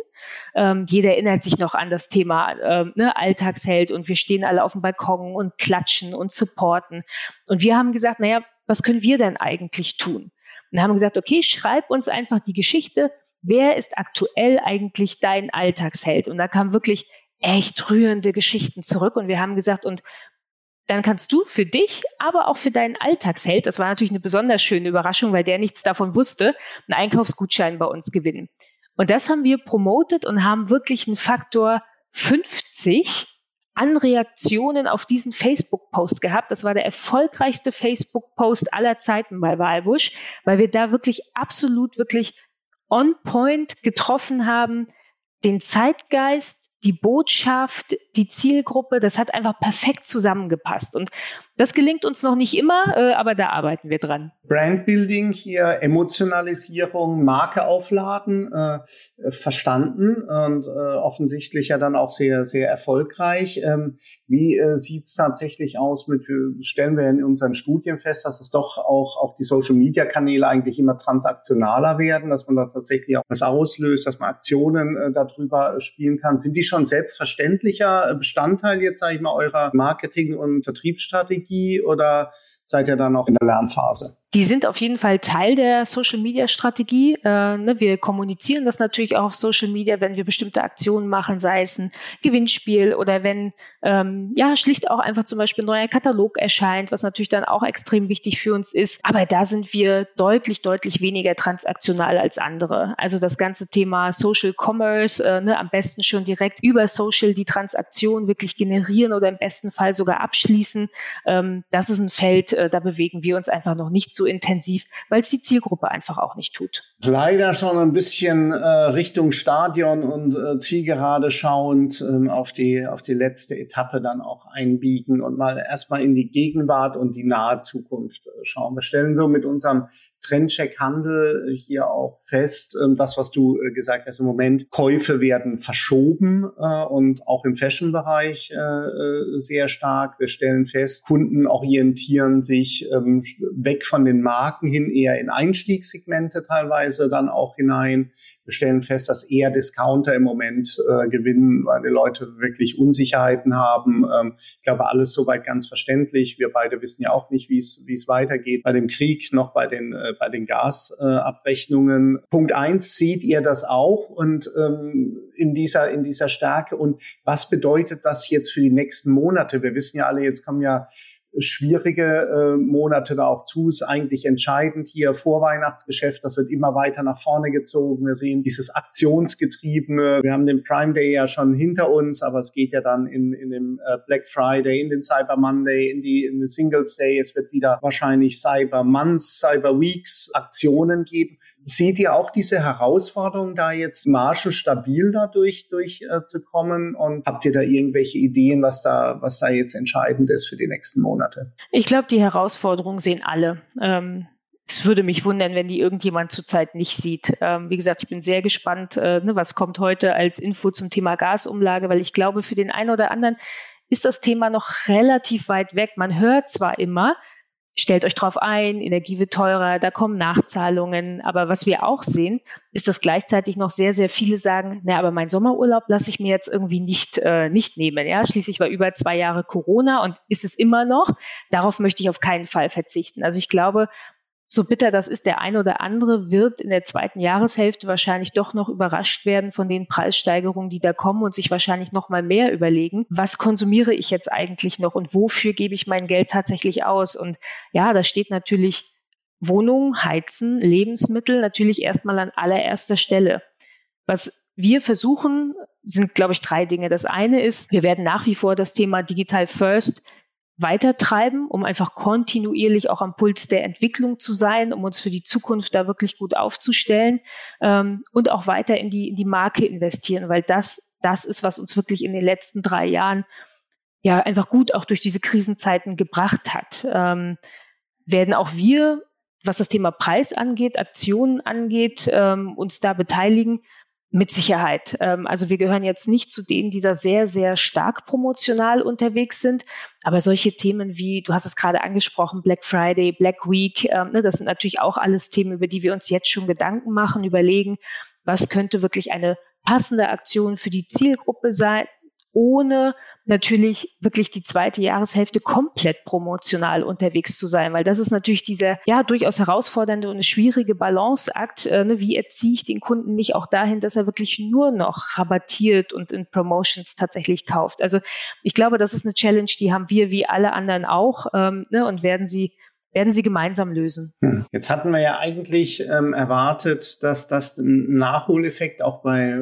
Ähm, jeder erinnert sich noch an das Thema ähm, ne, Alltagsheld und wir stehen alle auf dem Balkon und klatschen und supporten. Und wir haben gesagt, naja, was können wir denn eigentlich tun? Und haben gesagt, okay, schreib uns einfach die Geschichte. Wer ist aktuell eigentlich dein Alltagsheld? Und da kamen wirklich echt rührende Geschichten zurück. Und wir haben gesagt, und dann kannst du für dich, aber auch für deinen Alltagsheld, das war natürlich eine besonders schöne Überraschung, weil der nichts davon wusste, einen Einkaufsgutschein bei uns gewinnen. Und das haben wir promotet und haben wirklich einen Faktor 50 an Reaktionen auf diesen Facebook-Post gehabt. Das war der erfolgreichste Facebook-Post aller Zeiten bei Wahlbusch, weil wir da wirklich absolut, wirklich on point getroffen haben, den Zeitgeist, die Botschaft, die Zielgruppe, das hat einfach perfekt zusammengepasst. Und das gelingt uns noch nicht immer, äh, aber da arbeiten wir dran. Brandbuilding hier, Emotionalisierung, Marke aufladen, äh, verstanden und äh, offensichtlich ja dann auch sehr, sehr erfolgreich. Ähm, wie äh, sieht es tatsächlich aus mit, stellen wir in unseren Studien fest, dass es doch auch, auch die Social-Media-Kanäle eigentlich immer transaktionaler werden, dass man da tatsächlich auch was auslöst, dass man Aktionen äh, darüber spielen kann. Sind die schon selbstverständlicher Bestandteil jetzt, sage ich mal, eurer Marketing- und Vertriebsstrategie? Strategie oder seid ihr dann noch in der Lernphase? Die sind auf jeden Fall Teil der Social Media Strategie. Äh, ne, wir kommunizieren das natürlich auch auf Social Media, wenn wir bestimmte Aktionen machen, sei es ein Gewinnspiel oder wenn ähm, ja schlicht auch einfach zum Beispiel ein neuer Katalog erscheint, was natürlich dann auch extrem wichtig für uns ist. Aber da sind wir deutlich, deutlich weniger transaktional als andere. Also das ganze Thema Social Commerce, äh, ne, am besten schon direkt über Social die Transaktion wirklich generieren oder im besten Fall sogar abschließen. Ähm, das ist ein Feld, äh, da bewegen wir uns einfach noch nicht so intensiv, weil es die Zielgruppe einfach auch nicht tut. Leider schon ein bisschen äh, Richtung Stadion und äh, Zielgerade schauend ähm, auf die auf die letzte Etappe dann auch einbiegen und mal erstmal in die Gegenwart und die nahe Zukunft äh, schauen. Wir stellen so mit unserem Trendcheck Handel hier auch fest, ähm, das, was du äh, gesagt hast, im Moment Käufe werden verschoben äh, und auch im Fashion-Bereich äh, sehr stark. Wir stellen fest, Kunden orientieren sich ähm, weg von den Marken hin eher in Einstiegssegmente teilweise dann auch hinein. Wir stellen fest, dass eher Discounter im Moment gewinnen, weil die Leute wirklich Unsicherheiten haben. Ähm, ich glaube, alles soweit ganz verständlich. Wir beide wissen ja auch nicht, wie es wie es weitergeht bei dem Krieg, noch bei den bei den Gasabrechnungen. Punkt eins, seht ihr das auch und ähm, in dieser in dieser Stärke und was bedeutet das jetzt für die nächsten Monate? Wir wissen ja alle, jetzt kommen ja schwierige äh, Monate da auch zu. Ist eigentlich entscheidend hier Vorweihnachtsgeschäft. Das wird immer weiter nach vorne gezogen. Wir sehen dieses Aktionsgetriebene. Wir haben den Prime Day ja schon hinter uns, aber es geht ja dann in, in den äh, Black Friday, in den Cyber Monday, in die in den Singles Day. Es wird wieder wahrscheinlich Cyber Months, Cyber Weeks Aktionen geben. Seht ihr auch diese Herausforderung, da jetzt Margen stabil dadurch durchzukommen? Äh, und habt ihr da irgendwelche Ideen, was da, was da jetzt entscheidend ist für die nächsten Monate? Ich glaube, die Herausforderungen sehen alle. Ähm es würde mich wundern, wenn die irgendjemand zurzeit nicht sieht. Ähm, wie gesagt, ich bin sehr gespannt, äh, ne, was kommt heute als Info zum Thema Gasumlage, weil ich glaube, für den einen oder anderen ist das Thema noch relativ weit weg. Man hört zwar immer, stellt euch drauf ein, Energie wird teurer, da kommen Nachzahlungen. Aber was wir auch sehen, ist, dass gleichzeitig noch sehr, sehr viele sagen, na, aber mein Sommerurlaub lasse ich mir jetzt irgendwie nicht, äh, nicht nehmen. Ja, schließlich war über zwei Jahre Corona und ist es immer noch. Darauf möchte ich auf keinen Fall verzichten. Also ich glaube, so bitter das ist, der ein oder andere wird in der zweiten Jahreshälfte wahrscheinlich doch noch überrascht werden von den Preissteigerungen, die da kommen und sich wahrscheinlich noch mal mehr überlegen, was konsumiere ich jetzt eigentlich noch und wofür gebe ich mein Geld tatsächlich aus? Und ja, da steht natürlich Wohnung, Heizen, Lebensmittel natürlich erstmal an allererster Stelle. Was wir versuchen, sind, glaube ich, drei Dinge. Das eine ist, wir werden nach wie vor das Thema Digital First weitertreiben, um einfach kontinuierlich auch am Puls der Entwicklung zu sein, um uns für die Zukunft da wirklich gut aufzustellen ähm, und auch weiter in die, in die Marke investieren, weil das das ist, was uns wirklich in den letzten drei Jahren ja einfach gut auch durch diese Krisenzeiten gebracht hat. Ähm, werden auch wir, was das Thema Preis angeht, Aktionen angeht, ähm, uns da beteiligen. Mit Sicherheit. Ähm, also wir gehören jetzt nicht zu denen, die da sehr, sehr stark promotional unterwegs sind. Aber solche Themen wie, du hast es gerade angesprochen, Black Friday, Black Week, ähm, ne, das sind natürlich auch alles Themen, über die wir uns jetzt schon Gedanken machen, überlegen, was könnte wirklich eine passende Aktion für die Zielgruppe sein, ohne natürlich wirklich die zweite Jahreshälfte komplett promotional unterwegs zu sein, weil das ist natürlich dieser ja durchaus herausfordernde und schwierige Balanceakt. Äh, ne, wie erziehe ich den Kunden nicht auch dahin, dass er wirklich nur noch rabattiert und in Promotions tatsächlich kauft? Also ich glaube, das ist eine Challenge, die haben wir wie alle anderen auch ähm, ne, und werden sie werden sie gemeinsam lösen. Hm. Jetzt hatten wir ja eigentlich ähm, erwartet, dass das ein Nachholeffekt auch bei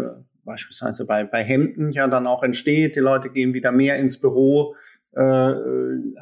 beispielsweise bei, bei Hemden ja dann auch entsteht. Die Leute gehen wieder mehr ins Büro, äh,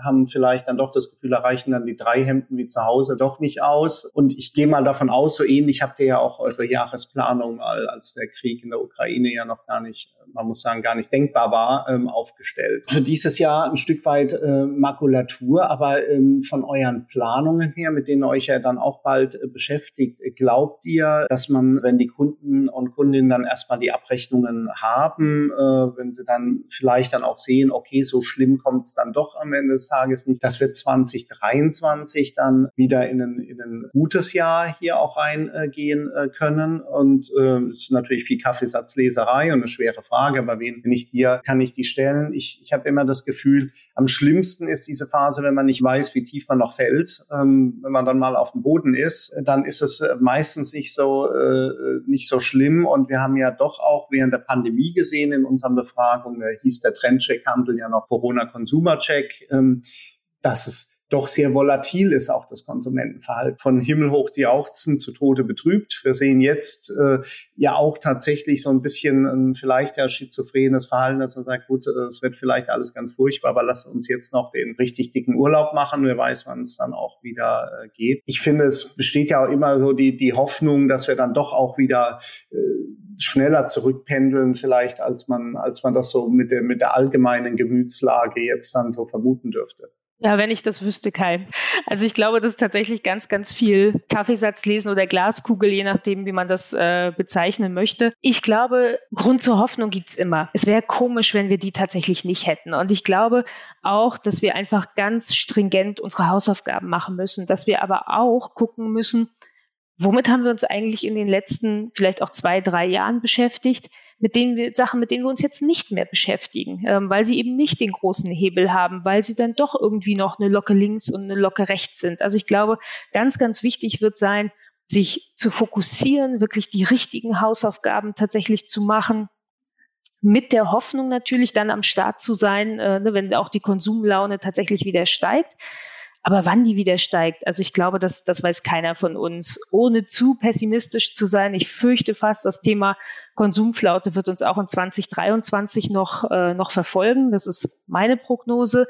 haben vielleicht dann doch das Gefühl, erreichen dann die drei Hemden wie zu Hause doch nicht aus. Und ich gehe mal davon aus, so ähnlich habt ihr ja auch eure Jahresplanung mal, als der Krieg in der Ukraine ja noch gar nicht, man muss sagen, gar nicht denkbar war, ähm, aufgestellt. Für dieses Jahr ein Stück weit äh, Makulatur, aber ähm, von euren Planungen her, mit denen euch ja dann auch bald äh, beschäftigt, glaubt ihr, dass man, wenn die Kunden und Kundinnen dann erstmal die Abrechnungen haben, äh, wenn sie dann vielleicht dann auch sehen, okay, so schlimm kommt kommt es dann doch am Ende des Tages nicht, dass wir 2023 dann wieder in ein, in ein gutes Jahr hier auch reingehen äh, können. Und äh, es ist natürlich viel Kaffeesatzleserei und eine schwere Frage, aber wen, wenn ich dir, kann ich die stellen? Ich, ich habe immer das Gefühl, am schlimmsten ist diese Phase, wenn man nicht weiß, wie tief man noch fällt. Ähm, wenn man dann mal auf dem Boden ist, dann ist es äh, meistens nicht so, äh, nicht so schlimm. Und wir haben ja doch auch während der Pandemie gesehen in unseren Befragungen, da hieß der Trendcheck-Handel ja noch Corona-Konsum Consumer-Check, ähm, dass es doch sehr volatil ist, auch das Konsumentenverhalten. Von Himmel hoch die Jauchzen zu Tode betrübt. Wir sehen jetzt äh, ja auch tatsächlich so ein bisschen ein vielleicht ja schizophrenes Verhalten, dass man sagt, gut, äh, es wird vielleicht alles ganz furchtbar, aber lass uns jetzt noch den richtig dicken Urlaub machen. Wer weiß, wann es dann auch wieder äh, geht. Ich finde, es besteht ja auch immer so die, die Hoffnung, dass wir dann doch auch wieder äh, schneller zurückpendeln vielleicht, als man, als man das so mit der, mit der allgemeinen Gemütslage jetzt dann so vermuten dürfte. Ja, wenn ich das wüsste, Kai. Also ich glaube, das ist tatsächlich ganz, ganz viel Kaffeesatz lesen oder Glaskugel, je nachdem, wie man das äh, bezeichnen möchte. Ich glaube, Grund zur Hoffnung gibt's immer. Es wäre komisch, wenn wir die tatsächlich nicht hätten. Und ich glaube auch, dass wir einfach ganz stringent unsere Hausaufgaben machen müssen, dass wir aber auch gucken müssen, womit haben wir uns eigentlich in den letzten vielleicht auch zwei, drei Jahren beschäftigt, mit denen wir Sachen, mit denen wir uns jetzt nicht mehr beschäftigen, ähm, weil sie eben nicht den großen Hebel haben, weil sie dann doch irgendwie noch eine Locke links und eine Locke rechts sind. Also ich glaube, ganz, ganz wichtig wird sein, sich zu fokussieren, wirklich die richtigen Hausaufgaben tatsächlich zu machen, mit der Hoffnung natürlich dann am Start zu sein, äh, ne, wenn auch die Konsumlaune tatsächlich wieder steigt. Aber wann die wieder steigt, also ich glaube, das, das weiß keiner von uns. Ohne zu pessimistisch zu sein, ich fürchte fast, das Thema Konsumflaute wird uns auch in 2023 noch, äh, noch verfolgen. Das ist meine Prognose.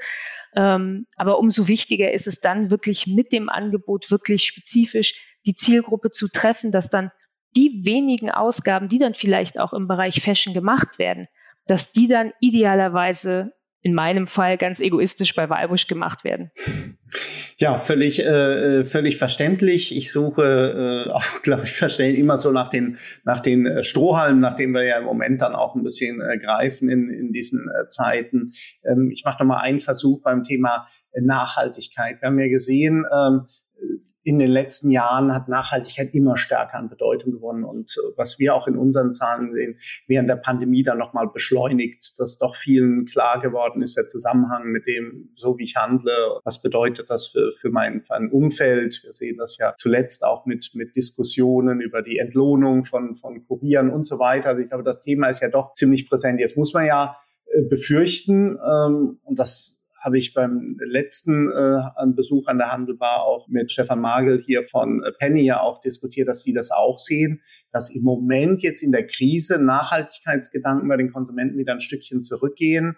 Ähm, aber umso wichtiger ist es dann wirklich mit dem Angebot wirklich spezifisch die Zielgruppe zu treffen, dass dann die wenigen Ausgaben, die dann vielleicht auch im Bereich Fashion gemacht werden, dass die dann idealerweise in meinem Fall ganz egoistisch bei Walbusch gemacht werden. Ja, völlig, äh, völlig verständlich. Ich suche äh, auch, glaube ich, verständlich immer so nach den, nach den äh, Strohhalmen, nach denen wir ja im Moment dann auch ein bisschen äh, greifen in, in diesen äh, Zeiten. Ähm, ich mache noch mal einen Versuch beim Thema Nachhaltigkeit. Wir haben ja gesehen, ähm, in den letzten Jahren hat Nachhaltigkeit immer stärker an Bedeutung gewonnen. Und äh, was wir auch in unseren Zahlen sehen, während der Pandemie dann nochmal beschleunigt, dass doch vielen klar geworden ist, der Zusammenhang mit dem, so wie ich handle, was bedeutet das für, für, mein, für mein Umfeld. Wir sehen das ja zuletzt auch mit, mit Diskussionen über die Entlohnung von, von Kurieren und so weiter. Also ich glaube, das Thema ist ja doch ziemlich präsent. Jetzt muss man ja äh, befürchten, ähm, und das habe ich beim letzten äh, Besuch an der Handelbar auch mit Stefan Magel hier von äh, Penny ja auch diskutiert, dass sie das auch sehen, dass im Moment jetzt in der Krise Nachhaltigkeitsgedanken bei den Konsumenten wieder ein Stückchen zurückgehen.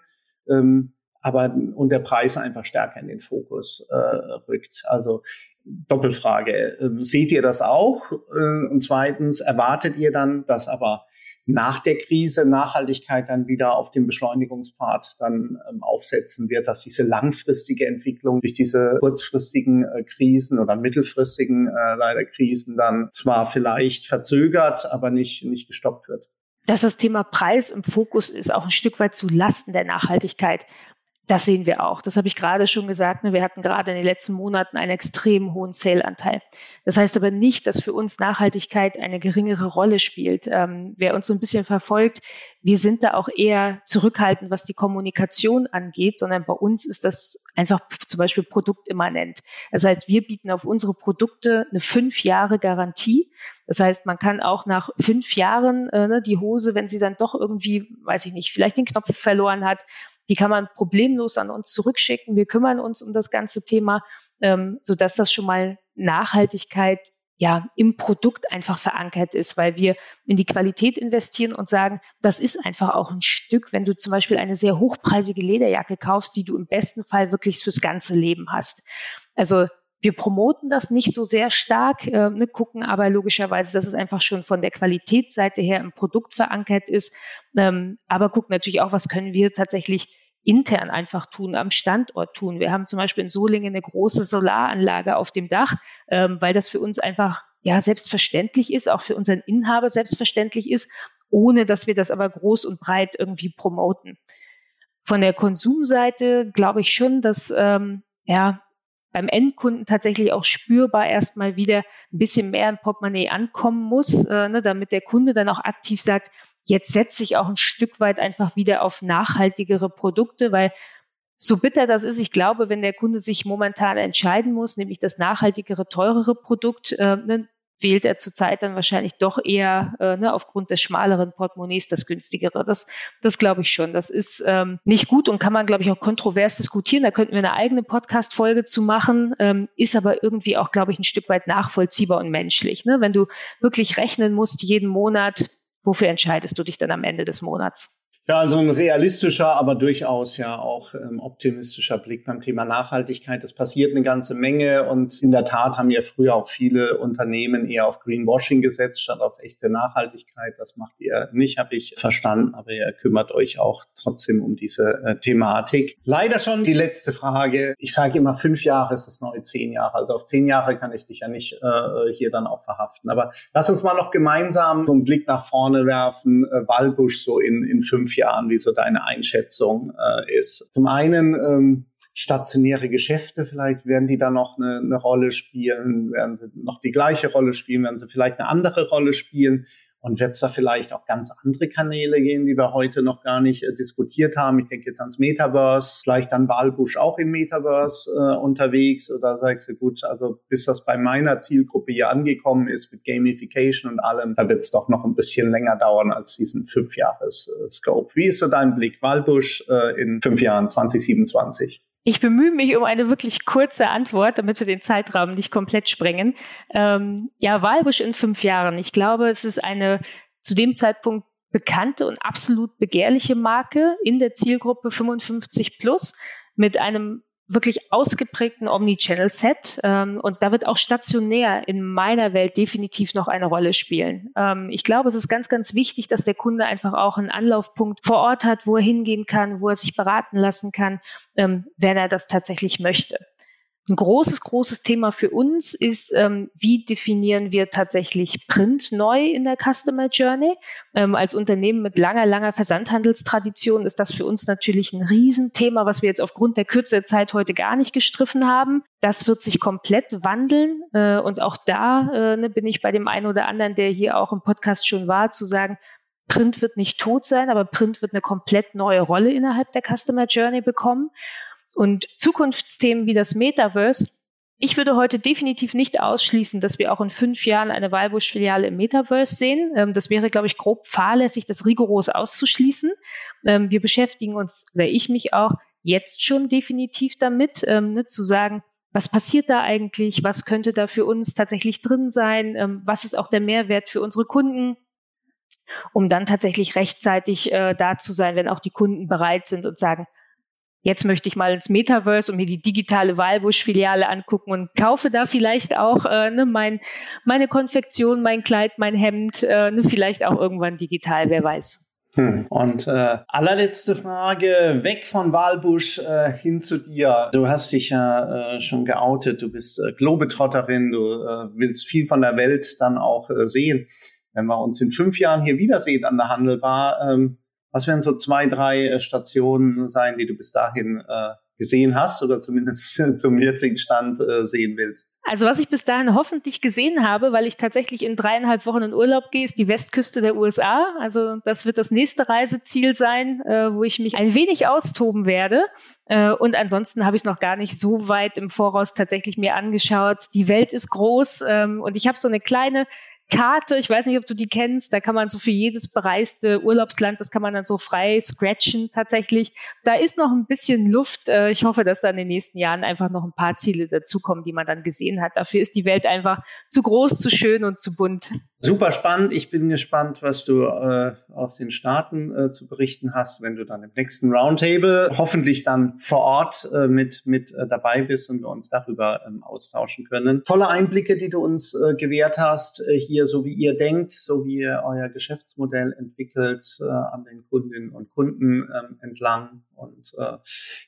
Ähm, aber und der Preis einfach stärker in den Fokus äh, rückt. Also Doppelfrage, äh, seht ihr das auch? Äh, und zweitens, erwartet ihr dann, dass aber nach der Krise Nachhaltigkeit dann wieder auf dem Beschleunigungspfad dann ähm, aufsetzen wird, dass diese langfristige Entwicklung durch diese kurzfristigen äh, Krisen oder mittelfristigen äh, leider Krisen dann zwar vielleicht verzögert, aber nicht, nicht gestoppt wird. Dass das Thema Preis im Fokus ist, auch ein Stück weit zu Lasten der Nachhaltigkeit. Das sehen wir auch. Das habe ich gerade schon gesagt. Ne? Wir hatten gerade in den letzten Monaten einen extrem hohen Sale-Anteil. Das heißt aber nicht, dass für uns Nachhaltigkeit eine geringere Rolle spielt. Ähm, wer uns so ein bisschen verfolgt, wir sind da auch eher zurückhaltend, was die Kommunikation angeht, sondern bei uns ist das einfach zum Beispiel produktimmanent. Das heißt, wir bieten auf unsere Produkte eine fünf Jahre Garantie. Das heißt, man kann auch nach fünf Jahren äh, ne, die Hose, wenn sie dann doch irgendwie, weiß ich nicht, vielleicht den Knopf verloren hat, die kann man problemlos an uns zurückschicken. Wir kümmern uns um das ganze Thema, ähm, so dass das schon mal Nachhaltigkeit ja im Produkt einfach verankert ist, weil wir in die Qualität investieren und sagen, das ist einfach auch ein Stück, wenn du zum Beispiel eine sehr hochpreisige Lederjacke kaufst, die du im besten Fall wirklich fürs ganze Leben hast. Also wir promoten das nicht so sehr stark, äh, ne, gucken aber logischerweise, dass es einfach schon von der Qualitätsseite her im Produkt verankert ist. Ähm, aber gucken natürlich auch, was können wir tatsächlich intern einfach tun, am Standort tun. Wir haben zum Beispiel in Solingen eine große Solaranlage auf dem Dach, ähm, weil das für uns einfach ja selbstverständlich ist, auch für unseren Inhaber selbstverständlich ist, ohne dass wir das aber groß und breit irgendwie promoten. Von der Konsumseite glaube ich schon, dass ähm, ja beim Endkunden tatsächlich auch spürbar erstmal wieder ein bisschen mehr im Portemonnaie ankommen muss, äh, ne, damit der Kunde dann auch aktiv sagt, jetzt setze ich auch ein Stück weit einfach wieder auf nachhaltigere Produkte, weil so bitter das ist, ich glaube, wenn der Kunde sich momentan entscheiden muss, nämlich das nachhaltigere, teurere Produkt, äh, ne, wählt er zurzeit dann wahrscheinlich doch eher äh, ne, aufgrund des schmaleren Portemonnaies das günstigere. Das, das glaube ich schon. Das ist ähm, nicht gut und kann man, glaube ich, auch kontrovers diskutieren. Da könnten wir eine eigene Podcast-Folge zu machen, ähm, ist aber irgendwie auch, glaube ich, ein Stück weit nachvollziehbar und menschlich. Ne? Wenn du wirklich rechnen musst jeden Monat, wofür entscheidest du dich dann am Ende des Monats? Ja, also ein realistischer, aber durchaus ja auch ähm, optimistischer Blick beim Thema Nachhaltigkeit. Es passiert eine ganze Menge und in der Tat haben ja früher auch viele Unternehmen eher auf Greenwashing gesetzt statt auf echte Nachhaltigkeit. Das macht ihr nicht, habe ich verstanden, aber ihr kümmert euch auch trotzdem um diese äh, Thematik. Leider schon die letzte Frage. Ich sage immer, fünf Jahre ist das neue zehn Jahre. Also auf zehn Jahre kann ich dich ja nicht äh, hier dann auch verhaften. Aber lass uns mal noch gemeinsam so einen Blick nach vorne werfen. Äh, Walbusch so in, in fünf Jahren, wie so deine Einschätzung äh, ist. Zum einen ähm, stationäre Geschäfte, vielleicht werden die da noch eine, eine Rolle spielen, werden sie noch die gleiche Rolle spielen, werden sie vielleicht eine andere Rolle spielen. Und wird es da vielleicht auch ganz andere Kanäle gehen, die wir heute noch gar nicht äh, diskutiert haben? Ich denke jetzt ans Metaverse, vielleicht dann Wahlbusch auch im Metaverse äh, unterwegs oder sagst du, gut, also bis das bei meiner Zielgruppe hier angekommen ist mit Gamification und allem, da wird es doch noch ein bisschen länger dauern als diesen fünf Jahres äh. Wie ist so dein Blick? Wahlbusch äh, in fünf Jahren 2027? Ich bemühe mich um eine wirklich kurze Antwort, damit wir den Zeitrahmen nicht komplett sprengen. Ähm, ja, Walbusch in fünf Jahren. Ich glaube, es ist eine zu dem Zeitpunkt bekannte und absolut begehrliche Marke in der Zielgruppe 55 plus mit einem wirklich ausgeprägten Omnichannel-Set. Ähm, und da wird auch stationär in meiner Welt definitiv noch eine Rolle spielen. Ähm, ich glaube, es ist ganz, ganz wichtig, dass der Kunde einfach auch einen Anlaufpunkt vor Ort hat, wo er hingehen kann, wo er sich beraten lassen kann, ähm, wenn er das tatsächlich möchte. Ein großes, großes Thema für uns ist, ähm, wie definieren wir tatsächlich Print neu in der Customer Journey? Ähm, als Unternehmen mit langer, langer Versandhandelstradition ist das für uns natürlich ein Riesenthema, was wir jetzt aufgrund der Kürze der Zeit heute gar nicht gestriffen haben. Das wird sich komplett wandeln. Äh, und auch da äh, ne, bin ich bei dem einen oder anderen, der hier auch im Podcast schon war, zu sagen, Print wird nicht tot sein, aber Print wird eine komplett neue Rolle innerhalb der Customer Journey bekommen. Und Zukunftsthemen wie das Metaverse, ich würde heute definitiv nicht ausschließen, dass wir auch in fünf Jahren eine Walbusch-Filiale im Metaverse sehen. Ähm, das wäre, glaube ich, grob fahrlässig, das rigoros auszuschließen. Ähm, wir beschäftigen uns, oder ich mich auch, jetzt schon definitiv damit, ähm, ne, zu sagen, was passiert da eigentlich? Was könnte da für uns tatsächlich drin sein? was ist auch der Mehrwert für unsere Kunden? Um dann tatsächlich rechtzeitig äh, da zu sein, wenn auch die Kunden bereit sind und sagen, jetzt möchte ich mal ins Metaverse und mir die digitale Wahlbusch-Filiale angucken und kaufe da vielleicht auch äh, ne, mein, meine Konfektion, mein Kleid, mein Hemd, äh, ne, vielleicht auch irgendwann digital, wer weiß. Hm. Und äh, allerletzte Frage, weg von Walbusch äh, hin zu dir. Du hast dich ja äh, schon geoutet, du bist äh, Globetrotterin, du äh, willst viel von der Welt dann auch äh, sehen. Wenn wir uns in fünf Jahren hier wiedersehen an der Handelbar, ähm, was werden so zwei, drei äh, Stationen sein, die du bis dahin äh, gesehen hast oder zumindest zum jetzigen Stand äh, sehen willst? Also was ich bis dahin hoffentlich gesehen habe, weil ich tatsächlich in dreieinhalb Wochen in Urlaub gehe, ist die Westküste der USA. Also das wird das nächste Reiseziel sein, äh, wo ich mich ein wenig austoben werde. Äh, und ansonsten habe ich es noch gar nicht so weit im Voraus tatsächlich mir angeschaut. Die Welt ist groß ähm, und ich habe so eine kleine Karte, ich weiß nicht, ob du die kennst, da kann man so für jedes bereiste Urlaubsland, das kann man dann so frei scratchen tatsächlich. Da ist noch ein bisschen Luft. Äh, ich hoffe, dass da in den nächsten Jahren einfach noch ein paar Ziele dazukommen, die man dann gesehen hat. Dafür ist die Welt einfach zu groß, zu schön und zu bunt. Super spannend. Ich bin gespannt, was du äh, aus den Staaten äh, zu berichten hast, wenn du dann im nächsten Roundtable hoffentlich dann vor Ort äh, mit, mit äh, dabei bist und wir uns darüber ähm, austauschen können. Tolle Einblicke, die du uns äh, gewährt hast, äh, hier so wie ihr denkt, so wie ihr euer Geschäftsmodell entwickelt äh, an den Kundinnen und Kunden ähm, entlang. Und äh,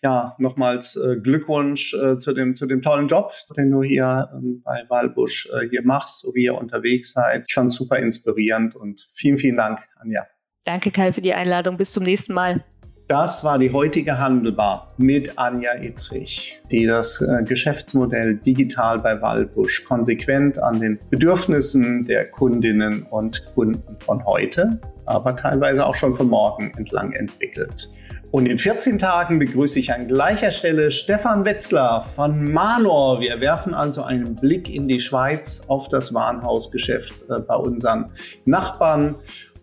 ja, nochmals äh, Glückwunsch äh, zu, dem, zu dem tollen Job, den du hier ähm, bei Walbusch äh, hier machst, so wie ihr unterwegs seid. Ich fand es super inspirierend und vielen, vielen Dank, Anja. Danke, Kai, für die Einladung. Bis zum nächsten Mal. Das war die heutige Handelbar mit Anja Ittrich, die das äh, Geschäftsmodell digital bei Walbusch konsequent an den Bedürfnissen der Kundinnen und Kunden von heute, aber teilweise auch schon von morgen entlang entwickelt. Und in 14 Tagen begrüße ich an gleicher Stelle Stefan Wetzler von Manor. Wir werfen also einen Blick in die Schweiz auf das Warenhausgeschäft äh, bei unseren Nachbarn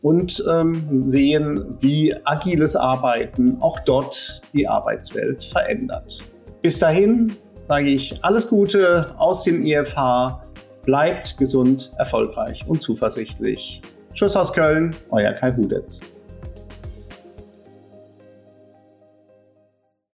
und ähm, sehen, wie agiles Arbeiten auch dort die Arbeitswelt verändert. Bis dahin sage ich alles Gute aus dem IFH. Bleibt gesund, erfolgreich und zuversichtlich. Tschüss aus Köln, euer Kai Hudetz.